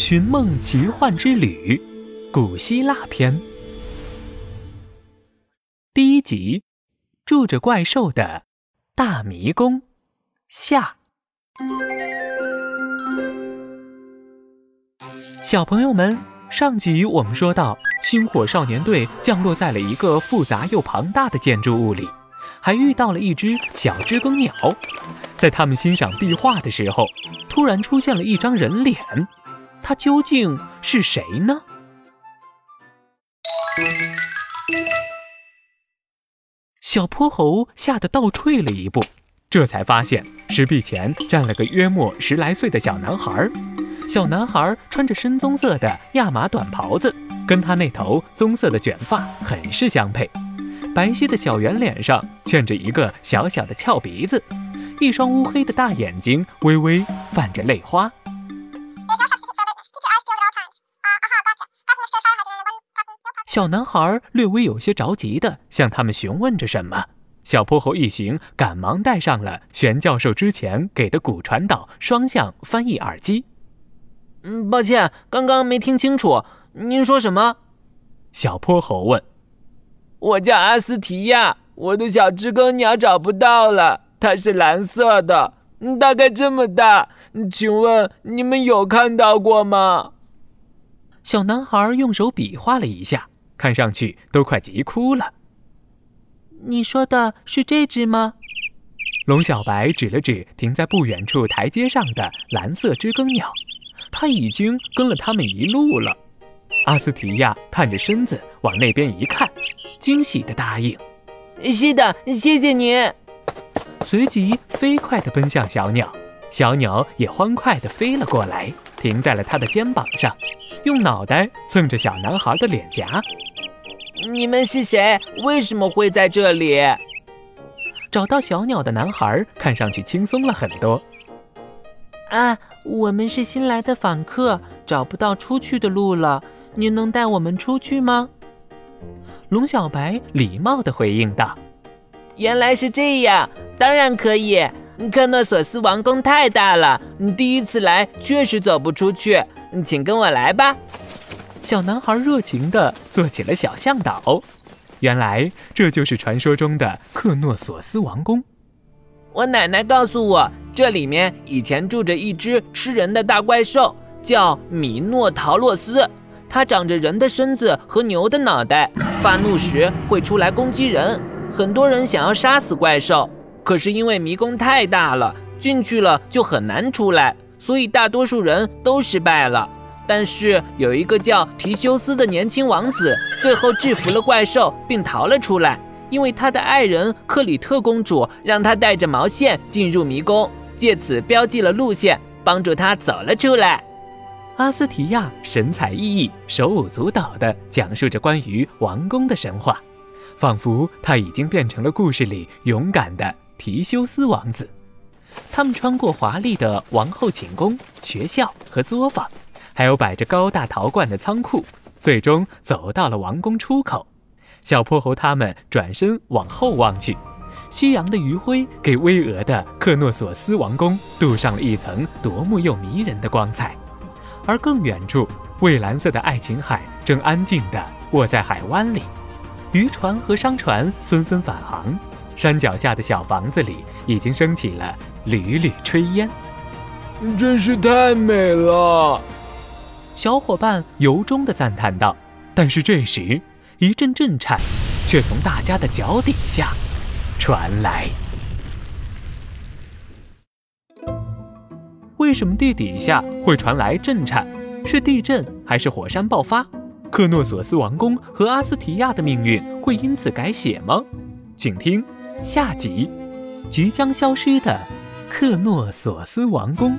寻梦奇幻之旅》古希腊篇第一集：住着怪兽的大迷宫下。小朋友们，上集我们说到，星火少年队降落在了一个复杂又庞大的建筑物里，还遇到了一只小知更鸟。在他们欣赏壁画的时候，突然出现了一张人脸。他究竟是谁呢？小泼猴吓得倒退了一步，这才发现石壁前站了个约莫十来岁的小男孩。小男孩穿着深棕色的亚麻短袍子，跟他那头棕色的卷发很是相配。白皙的小圆脸上嵌着一个小小的翘鼻子，一双乌黑的大眼睛微微泛着泪花。小男孩略微有些着急的向他们询问着什么。小泼猴一行赶忙戴上了玄教授之前给的骨传导双向翻译耳机。嗯，抱歉，刚刚没听清楚，您说什么？小泼猴问。我叫阿斯提亚，我的小知更鸟找不到了，它是蓝色的，大概这么大，请问你们有看到过吗？小男孩用手比划了一下。看上去都快急哭了。你说的是这只吗？龙小白指了指停在不远处台阶上的蓝色知更鸟，它已经跟了他们一路了。阿斯提亚探着身子往那边一看，惊喜地答应：“是的，谢谢你。”随即飞快地奔向小鸟，小鸟也欢快地飞了过来，停在了他的肩膀上，用脑袋蹭着小男孩的脸颊。你们是谁？为什么会在这里？找到小鸟的男孩看上去轻松了很多。啊，我们是新来的访客，找不到出去的路了。您能带我们出去吗？龙小白礼貌地回应道：“原来是这样，当然可以。克诺索斯王宫太大了，第一次来确实走不出去，请跟我来吧。”小男孩热情地做起了小向导。原来这就是传说中的克诺索斯王宫。我奶奶告诉我，这里面以前住着一只吃人的大怪兽，叫米诺陶洛斯。它长着人的身子和牛的脑袋，发怒时会出来攻击人。很多人想要杀死怪兽，可是因为迷宫太大了，进去了就很难出来，所以大多数人都失败了。但是有一个叫提修斯的年轻王子，最后制服了怪兽，并逃了出来。因为他的爱人克里特公主让他带着毛线进入迷宫，借此标记了路线，帮助他走了出来。阿斯提亚神采奕奕、手舞足蹈地讲述着关于王宫的神话，仿佛他已经变成了故事里勇敢的提修斯王子。他们穿过华丽的王后寝宫、学校和作坊。还有摆着高大陶罐的仓库，最终走到了王宫出口。小泼猴他们转身往后望去，夕阳的余晖给巍峨的克诺索斯王宫镀上了一层夺目又迷人的光彩。而更远处，蔚蓝色的爱琴海正安静地卧在海湾里，渔船和商船纷纷返航。山脚下的小房子里已经升起了缕缕炊烟，真是太美了。小伙伴由衷的赞叹道：“但是这时，一阵震颤却从大家的脚底下传来。为什么地底下会传来震颤？是地震还是火山爆发？克诺索斯王宫和阿斯提亚的命运会因此改写吗？请听下集：即将消失的克诺索斯王宫。”